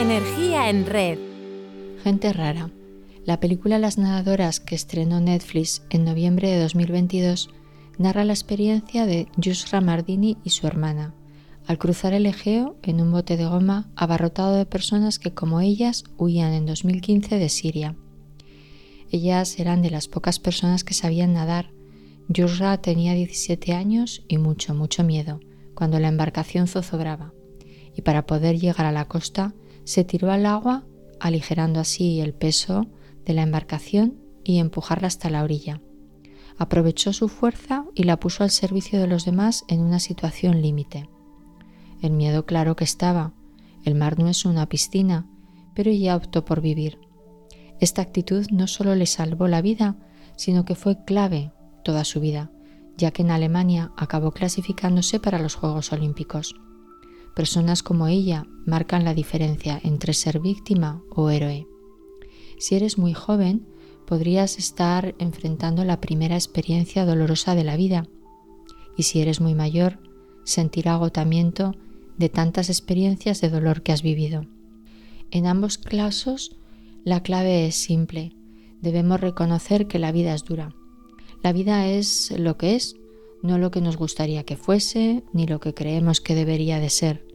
Energía en red. Gente rara. La película Las nadadoras que estrenó Netflix en noviembre de 2022 narra la experiencia de Yusra Mardini y su hermana al cruzar el Egeo en un bote de goma abarrotado de personas que como ellas huían en 2015 de Siria. Ellas eran de las pocas personas que sabían nadar. Yusra tenía 17 años y mucho, mucho miedo cuando la embarcación zozobraba, y para poder llegar a la costa se tiró al agua, aligerando así el peso de la embarcación y empujarla hasta la orilla. Aprovechó su fuerza y la puso al servicio de los demás en una situación límite. El miedo claro que estaba. El mar no es una piscina, pero ella optó por vivir. Esta actitud no solo le salvó la vida, sino que fue clave toda su vida, ya que en Alemania acabó clasificándose para los Juegos Olímpicos. Personas como ella marcan la diferencia entre ser víctima o héroe. Si eres muy joven, podrías estar enfrentando la primera experiencia dolorosa de la vida. Y si eres muy mayor, sentir agotamiento de tantas experiencias de dolor que has vivido. En ambos casos, la clave es simple. Debemos reconocer que la vida es dura. La vida es lo que es, no lo que nos gustaría que fuese, ni lo que creemos que debería de ser.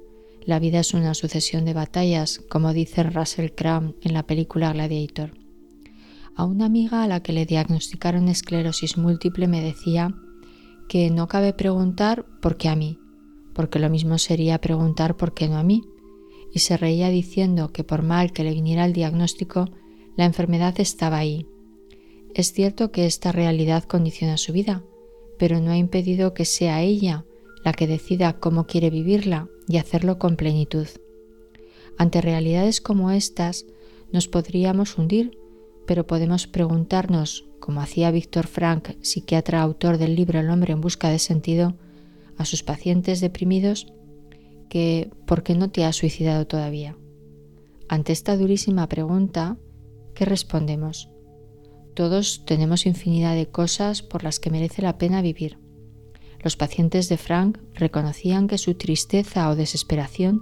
La vida es una sucesión de batallas, como dice Russell Crowe en la película Gladiator. A una amiga a la que le diagnosticaron esclerosis múltiple me decía que no cabe preguntar por qué a mí, porque lo mismo sería preguntar por qué no a mí, y se reía diciendo que por mal que le viniera el diagnóstico, la enfermedad estaba ahí. Es cierto que esta realidad condiciona su vida, pero no ha impedido que sea ella la que decida cómo quiere vivirla y hacerlo con plenitud. Ante realidades como estas nos podríamos hundir, pero podemos preguntarnos, como hacía Víctor Frank, psiquiatra autor del libro El hombre en busca de sentido, a sus pacientes deprimidos que ¿por qué no te has suicidado todavía? Ante esta durísima pregunta, ¿qué respondemos? Todos tenemos infinidad de cosas por las que merece la pena vivir. Los pacientes de Frank reconocían que su tristeza o desesperación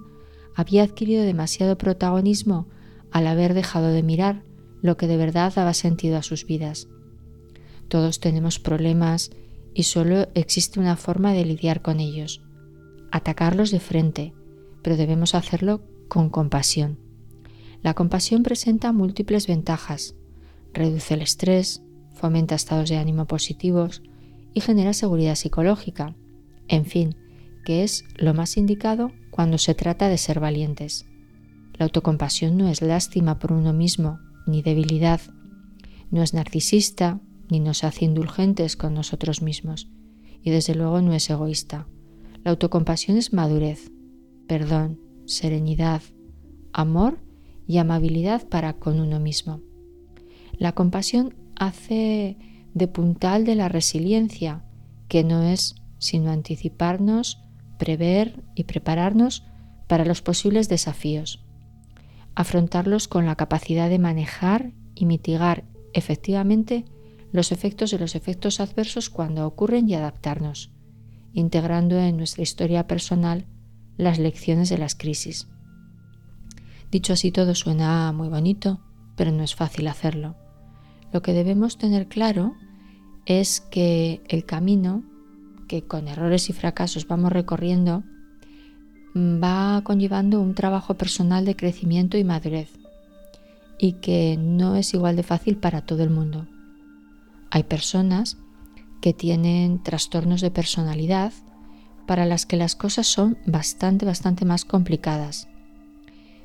había adquirido demasiado protagonismo al haber dejado de mirar lo que de verdad daba sentido a sus vidas. Todos tenemos problemas y solo existe una forma de lidiar con ellos, atacarlos de frente, pero debemos hacerlo con compasión. La compasión presenta múltiples ventajas, reduce el estrés, fomenta estados de ánimo positivos y genera seguridad psicológica. En fin, que es lo más indicado cuando se trata de ser valientes. La autocompasión no es lástima por uno mismo, ni debilidad. No es narcisista, ni nos hace indulgentes con nosotros mismos. Y desde luego no es egoísta. La autocompasión es madurez, perdón, serenidad, amor y amabilidad para con uno mismo. La compasión hace de puntal de la resiliencia, que no es sino anticiparnos, prever y prepararnos para los posibles desafíos, afrontarlos con la capacidad de manejar y mitigar efectivamente los efectos de los efectos adversos cuando ocurren y adaptarnos, integrando en nuestra historia personal las lecciones de las crisis. Dicho así todo suena muy bonito, pero no es fácil hacerlo. Lo que debemos tener claro es que el camino que con errores y fracasos vamos recorriendo va conllevando un trabajo personal de crecimiento y madurez y que no es igual de fácil para todo el mundo. Hay personas que tienen trastornos de personalidad para las que las cosas son bastante, bastante más complicadas.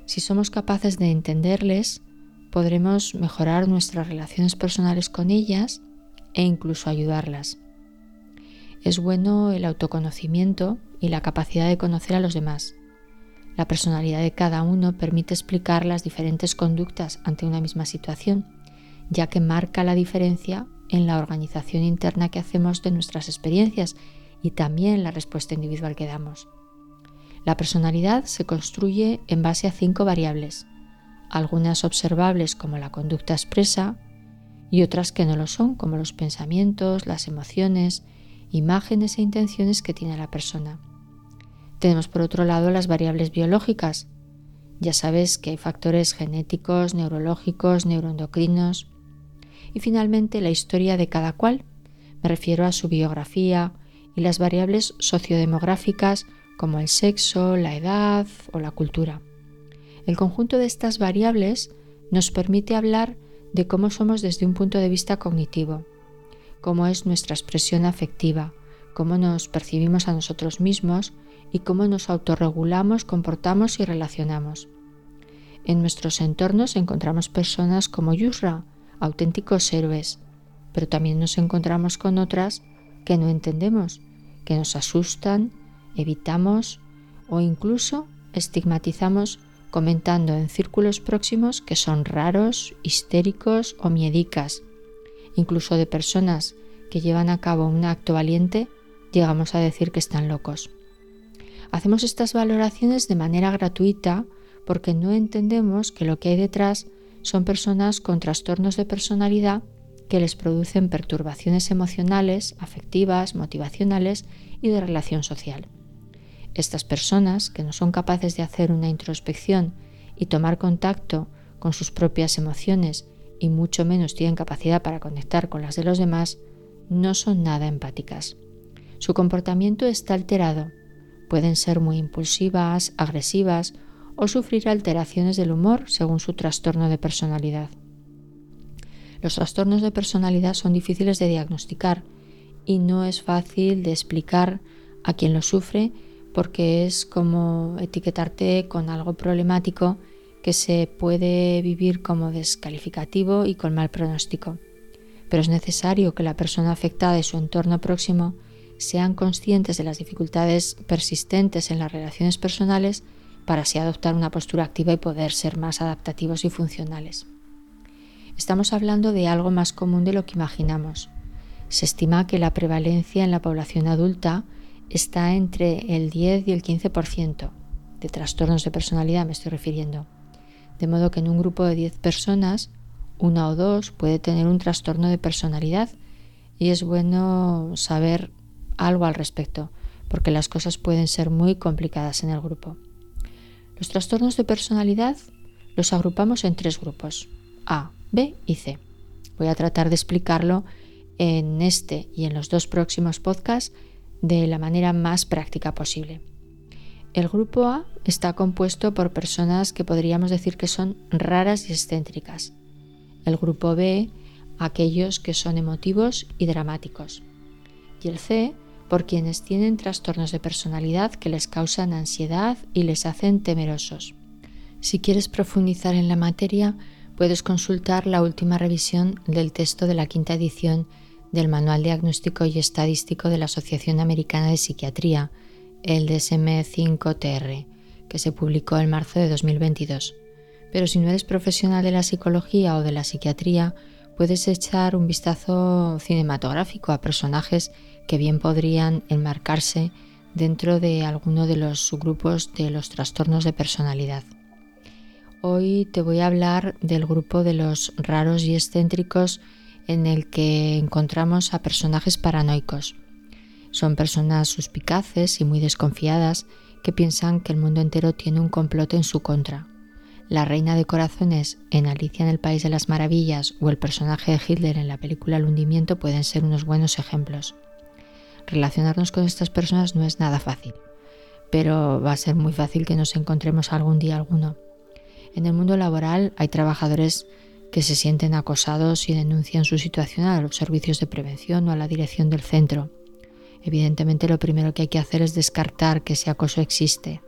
Si somos capaces de entenderles, podremos mejorar nuestras relaciones personales con ellas e incluso ayudarlas. Es bueno el autoconocimiento y la capacidad de conocer a los demás. La personalidad de cada uno permite explicar las diferentes conductas ante una misma situación, ya que marca la diferencia en la organización interna que hacemos de nuestras experiencias y también la respuesta individual que damos. La personalidad se construye en base a cinco variables, algunas observables como la conducta expresa y otras que no lo son como los pensamientos, las emociones, imágenes e intenciones que tiene la persona. Tenemos por otro lado las variables biológicas, Ya sabes que hay factores genéticos, neurológicos, neuroendocrinos. Y finalmente la historia de cada cual. Me refiero a su biografía y las variables sociodemográficas como el sexo, la edad o la cultura. El conjunto de estas variables nos permite hablar de cómo somos desde un punto de vista cognitivo, cómo es nuestra expresión afectiva, cómo nos percibimos a nosotros mismos y cómo nos autorregulamos, comportamos y relacionamos. En nuestros entornos encontramos personas como Yusra, auténticos héroes, pero también nos encontramos con otras que no entendemos, que nos asustan, evitamos o incluso estigmatizamos comentando en círculos próximos que son raros, histéricos o miedicas. Incluso de personas que llevan a cabo un acto valiente, llegamos a decir que están locos. Hacemos estas valoraciones de manera gratuita porque no entendemos que lo que hay detrás son personas con trastornos de personalidad que les producen perturbaciones emocionales, afectivas, motivacionales y de relación social. Estas personas, que no son capaces de hacer una introspección y tomar contacto con sus propias emociones y mucho menos tienen capacidad para conectar con las de los demás, no son nada empáticas. Su comportamiento está alterado. Pueden ser muy impulsivas, agresivas o sufrir alteraciones del humor según su trastorno de personalidad. Los trastornos de personalidad son difíciles de diagnosticar y no es fácil de explicar a quien lo sufre porque es como etiquetarte con algo problemático que se puede vivir como descalificativo y con mal pronóstico. Pero es necesario que la persona afectada y su entorno próximo sean conscientes de las dificultades persistentes en las relaciones personales para así adoptar una postura activa y poder ser más adaptativos y funcionales. Estamos hablando de algo más común de lo que imaginamos. Se estima que la prevalencia en la población adulta está entre el 10 y el 15% de trastornos de personalidad, me estoy refiriendo. De modo que en un grupo de 10 personas, una o dos puede tener un trastorno de personalidad y es bueno saber algo al respecto, porque las cosas pueden ser muy complicadas en el grupo. Los trastornos de personalidad los agrupamos en tres grupos, A, B y C. Voy a tratar de explicarlo en este y en los dos próximos podcasts de la manera más práctica posible. El grupo A está compuesto por personas que podríamos decir que son raras y excéntricas. El grupo B, aquellos que son emotivos y dramáticos. Y el C, por quienes tienen trastornos de personalidad que les causan ansiedad y les hacen temerosos. Si quieres profundizar en la materia, puedes consultar la última revisión del texto de la quinta edición del Manual Diagnóstico y Estadístico de la Asociación Americana de Psiquiatría, el DSM-5TR, que se publicó en marzo de 2022. Pero si no eres profesional de la psicología o de la psiquiatría, puedes echar un vistazo cinematográfico a personajes que bien podrían enmarcarse dentro de alguno de los subgrupos de los trastornos de personalidad. Hoy te voy a hablar del grupo de los raros y excéntricos en el que encontramos a personajes paranoicos. Son personas suspicaces y muy desconfiadas que piensan que el mundo entero tiene un complot en su contra. La reina de corazones en Alicia en el País de las Maravillas o el personaje de Hitler en la película El hundimiento pueden ser unos buenos ejemplos. Relacionarnos con estas personas no es nada fácil, pero va a ser muy fácil que nos encontremos algún día alguno. En el mundo laboral hay trabajadores que se sienten acosados y denuncian su situación a los servicios de prevención o a la dirección del centro. Evidentemente lo primero que hay que hacer es descartar que ese acoso existe,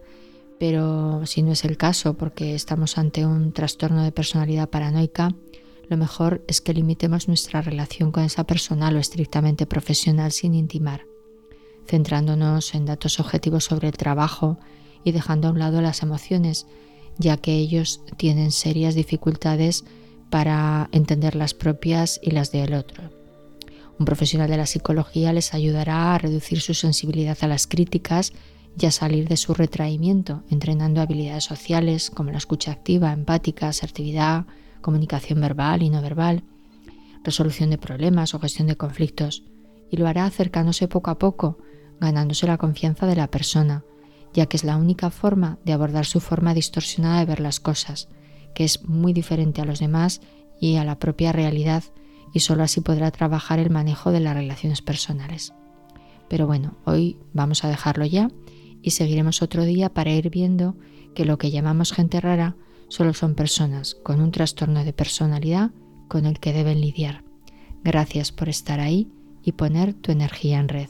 pero si no es el caso porque estamos ante un trastorno de personalidad paranoica, lo mejor es que limitemos nuestra relación con esa persona lo estrictamente profesional sin intimar, centrándonos en datos objetivos sobre el trabajo y dejando a un lado las emociones, ya que ellos tienen serias dificultades para entender las propias y las del otro. Un profesional de la psicología les ayudará a reducir su sensibilidad a las críticas y a salir de su retraimiento, entrenando habilidades sociales como la escucha activa, empática, asertividad, comunicación verbal y no verbal, resolución de problemas o gestión de conflictos, y lo hará acercándose poco a poco, ganándose la confianza de la persona ya que es la única forma de abordar su forma distorsionada de ver las cosas, que es muy diferente a los demás y a la propia realidad, y solo así podrá trabajar el manejo de las relaciones personales. Pero bueno, hoy vamos a dejarlo ya y seguiremos otro día para ir viendo que lo que llamamos gente rara solo son personas con un trastorno de personalidad con el que deben lidiar. Gracias por estar ahí y poner tu energía en red.